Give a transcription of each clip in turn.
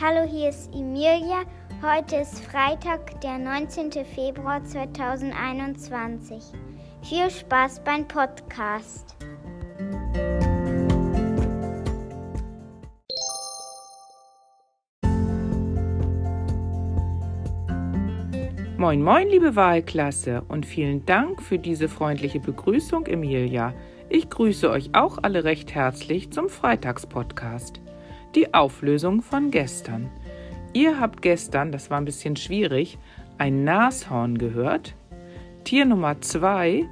Hallo, hier ist Emilia. Heute ist Freitag, der 19. Februar 2021. Viel Spaß beim Podcast. Moin, moin, liebe Wahlklasse und vielen Dank für diese freundliche Begrüßung, Emilia. Ich grüße euch auch alle recht herzlich zum Freitagspodcast. Die Auflösung von gestern. Ihr habt gestern, das war ein bisschen schwierig, ein Nashorn gehört. Tier Nummer zwei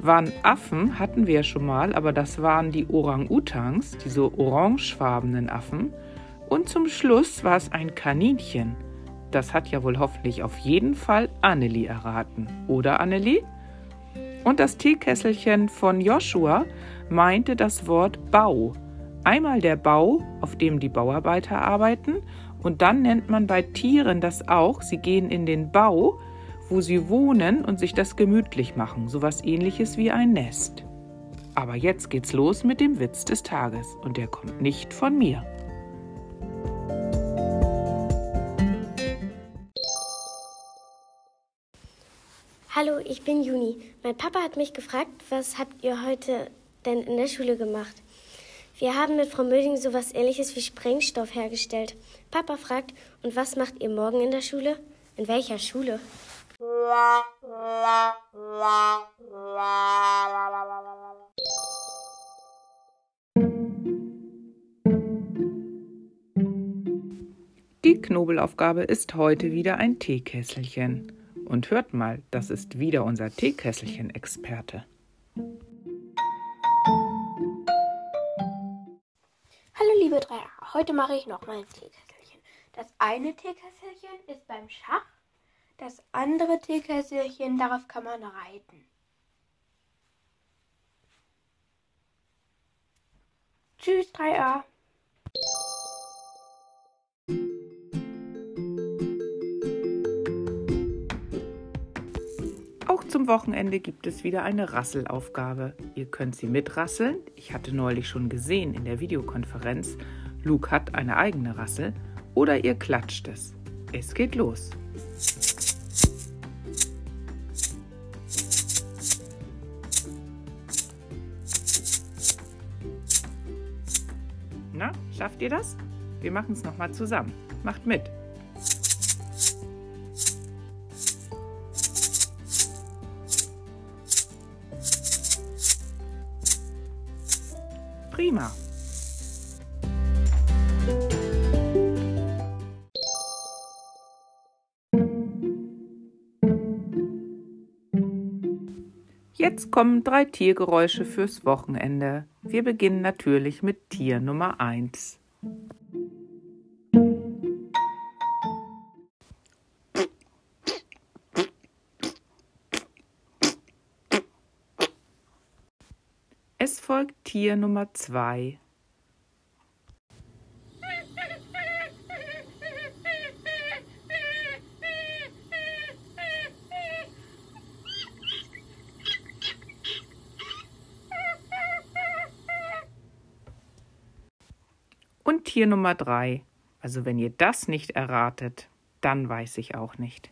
waren Affen, hatten wir ja schon mal, aber das waren die Orang-Utans, diese orangefarbenen Affen. Und zum Schluss war es ein Kaninchen. Das hat ja wohl hoffentlich auf jeden Fall Annelie erraten. Oder Annelie? Und das Teekesselchen von Joshua meinte das Wort Bau. Einmal der Bau, auf dem die Bauarbeiter arbeiten, und dann nennt man bei Tieren das auch, sie gehen in den Bau, wo sie wohnen und sich das gemütlich machen, sowas ähnliches wie ein Nest. Aber jetzt geht's los mit dem Witz des Tages und der kommt nicht von mir. Hallo, ich bin Juni. Mein Papa hat mich gefragt, was habt ihr heute denn in der Schule gemacht? Wir haben mit Frau Möding sowas ähnliches wie Sprengstoff hergestellt. Papa fragt, und was macht ihr morgen in der Schule? In welcher Schule? Die Knobelaufgabe ist heute wieder ein Teekesselchen. Und hört mal, das ist wieder unser Teekesselchen-Experte. Heute mache ich noch mal ein Teekesselchen. Das eine Teekesselchen ist beim Schach, das andere Teekesselchen, darauf kann man reiten. Tschüss Dreier. Auch zum Wochenende gibt es wieder eine Rasselaufgabe. Ihr könnt sie mitrasseln. Ich hatte neulich schon gesehen in der Videokonferenz, Luke hat eine eigene Rassel. Oder ihr klatscht es. Es geht los. Na, schafft ihr das? Wir machen es nochmal zusammen. Macht mit. Prima. Kommen drei Tiergeräusche fürs Wochenende. Wir beginnen natürlich mit Tier Nummer 1. Es folgt Tier Nummer 2. Und Tier Nummer 3. Also wenn ihr das nicht erratet, dann weiß ich auch nicht.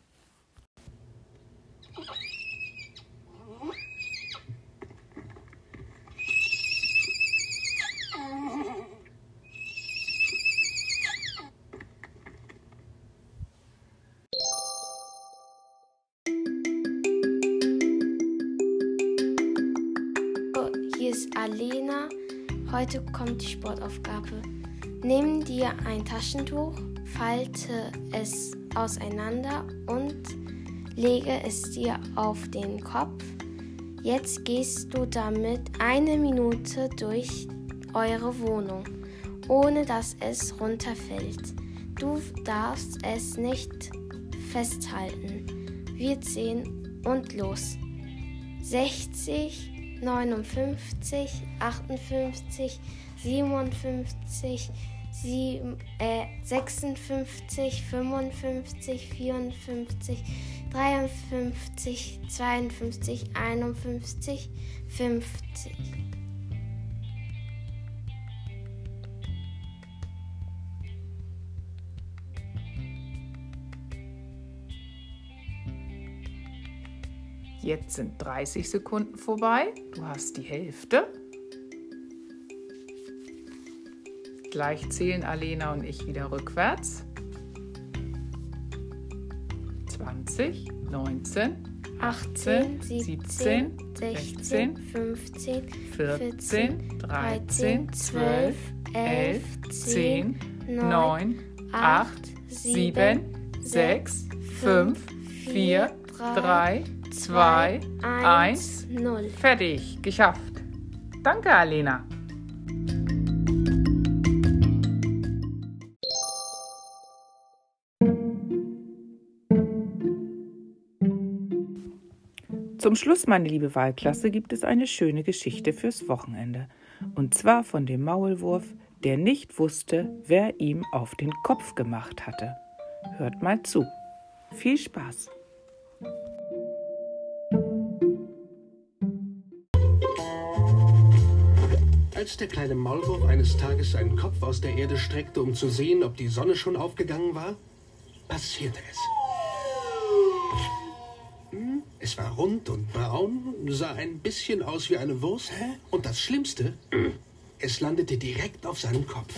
Oh, hier ist Alena. Heute kommt die Sportaufgabe. Nimm dir ein Taschentuch, falte es auseinander und lege es dir auf den Kopf. Jetzt gehst du damit eine Minute durch eure Wohnung, ohne dass es runterfällt. Du darfst es nicht festhalten. Wir zählen und los. 60, 59, 58, 57, 7, äh, 56, 55, 54, 53, 52, 51, 50. Jetzt sind 30 Sekunden vorbei. Du hast die Hälfte. Gleich zählen Alena und ich wieder rückwärts. 20, 19, 18, 17, 16, 15, 14, 13, 12, 11, 10, 9, 8, 7, 6, 5, 4, 3, 2, 1, 0. Fertig, geschafft. Danke, Alena. Zum Schluss, meine liebe Wahlklasse, gibt es eine schöne Geschichte fürs Wochenende. Und zwar von dem Maulwurf, der nicht wusste, wer ihm auf den Kopf gemacht hatte. Hört mal zu. Viel Spaß! Als der kleine Maulwurf eines Tages seinen Kopf aus der Erde streckte, um zu sehen, ob die Sonne schon aufgegangen war, passierte es. Es war rund und braun, sah ein bisschen aus wie eine Wurst. Und das Schlimmste, es landete direkt auf seinem Kopf.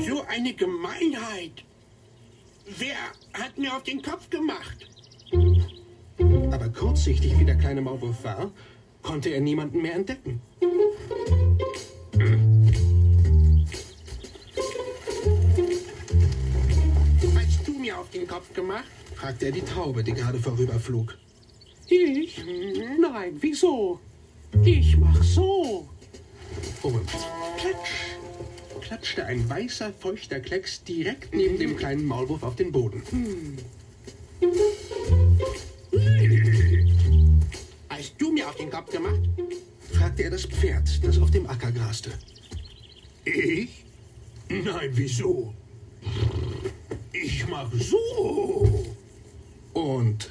So eine Gemeinheit. Wer hat mir auf den Kopf gemacht? Aber kurzsichtig wie der kleine Maulwurf war, konnte er niemanden mehr entdecken. Hast du mir auf den Kopf gemacht? Fragte er die Taube, die gerade vorüberflug. Ich? Nein, wieso? Ich mach so. Und klatsch, klatschte ein weißer, feuchter Klecks direkt neben dem kleinen Maulwurf auf den Boden. Hast du mir auf den Kopf gemacht? fragte er das Pferd, das auf dem Acker graste. Ich? Nein, wieso? Ich mach so. Und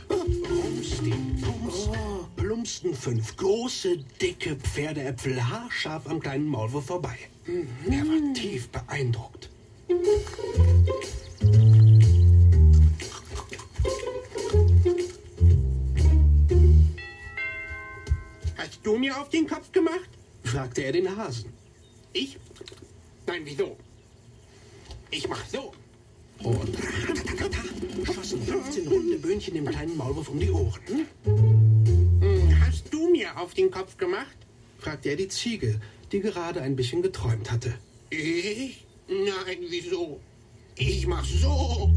plumpsten fünf große, dicke Pferdeäpfel haarscharf am kleinen Maulwurf vorbei. Er war tief beeindruckt. Hast du mir auf den Kopf gemacht? fragte er den Hasen. Ich? Nein, wieso? Ich mach so. Und schossen 15 runde Böhnchen dem kleinen Maulwurf um die Ohren. Hm, Hast du mir auf den Kopf gemacht? fragte er die Ziege, die gerade ein bisschen geträumt hatte. Ich? Nein, wieso? Ich mach so.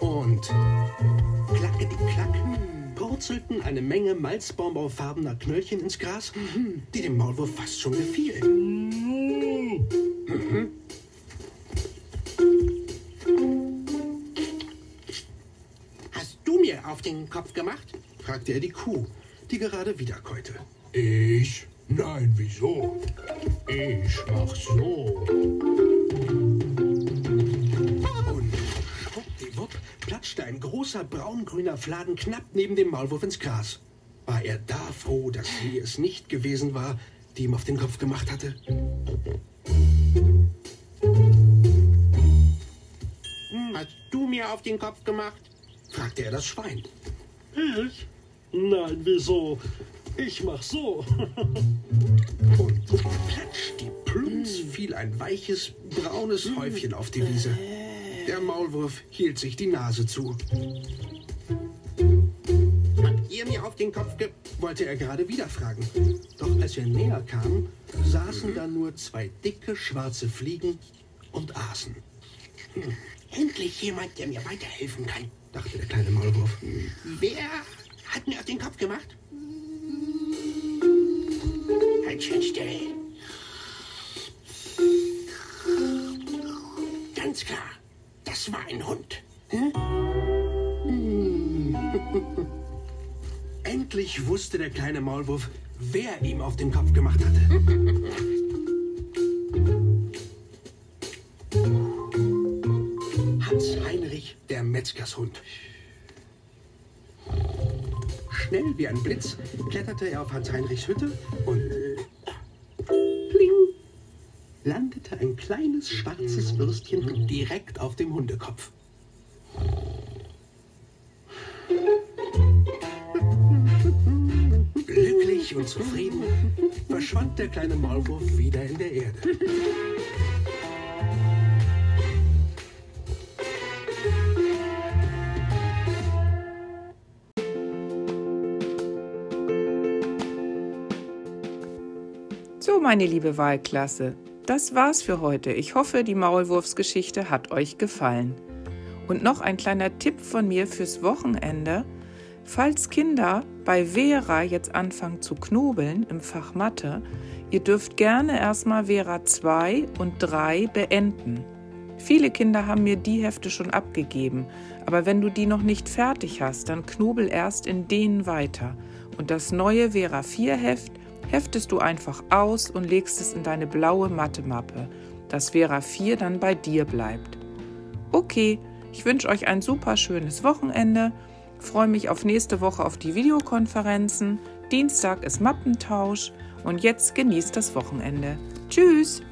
Und klacke die Klack purzelten eine Menge malzbonbonfarbener Knöllchen ins Gras, die dem Maulwurf fast schon gefielen. Hast auf den Kopf gemacht? fragte er die Kuh, die gerade wieder käute. Ich? Nein, wieso? Ich mach so. Und schwuppdiwupp platschte ein großer braungrüner Fladen knapp neben dem Maulwurf ins Gras. War er da froh, dass sie es nicht gewesen war, die ihm auf den Kopf gemacht hatte? Hast du mir auf den Kopf gemacht? Fragte er das Schwein. Ich? Nein, wieso? Ich mach so. Und platsch, die Plumps fiel ein weiches, braunes Häufchen auf die Wiese. Der Maulwurf hielt sich die Nase zu. Habt ihr mir auf den Kopf ge... wollte er gerade wieder fragen. Doch als er näher kam, saßen da nur zwei dicke schwarze Fliegen und aßen, Endlich jemand, der mir weiterhelfen kann. Dachte der kleine Maulwurf. Wer hat mir auf den Kopf gemacht? Halt schön still. Ganz klar, das war ein Hund. Endlich wusste der kleine Maulwurf, wer ihm auf den Kopf gemacht hatte. Metzgers Schnell wie ein Blitz kletterte er auf Hans-Heinrichs Hütte und äh, pling, landete ein kleines schwarzes Würstchen direkt auf dem Hundekopf. Glücklich und zufrieden verschwand der kleine Maulwurf wieder in der Erde. So, meine liebe Wahlklasse, das war's für heute. Ich hoffe, die Maulwurfsgeschichte hat euch gefallen. Und noch ein kleiner Tipp von mir fürs Wochenende. Falls Kinder bei Vera jetzt anfangen zu knobeln im Fach Mathe, ihr dürft gerne erstmal Vera 2 und 3 beenden. Viele Kinder haben mir die Hefte schon abgegeben, aber wenn du die noch nicht fertig hast, dann knobel erst in denen weiter. Und das neue Vera 4 Heft heftest du einfach aus und legst es in deine blaue Mathemappe, dass Vera 4 dann bei dir bleibt. Okay, ich wünsche euch ein super schönes Wochenende, freue mich auf nächste Woche auf die Videokonferenzen. Dienstag ist Mappentausch und jetzt genießt das Wochenende. Tschüss!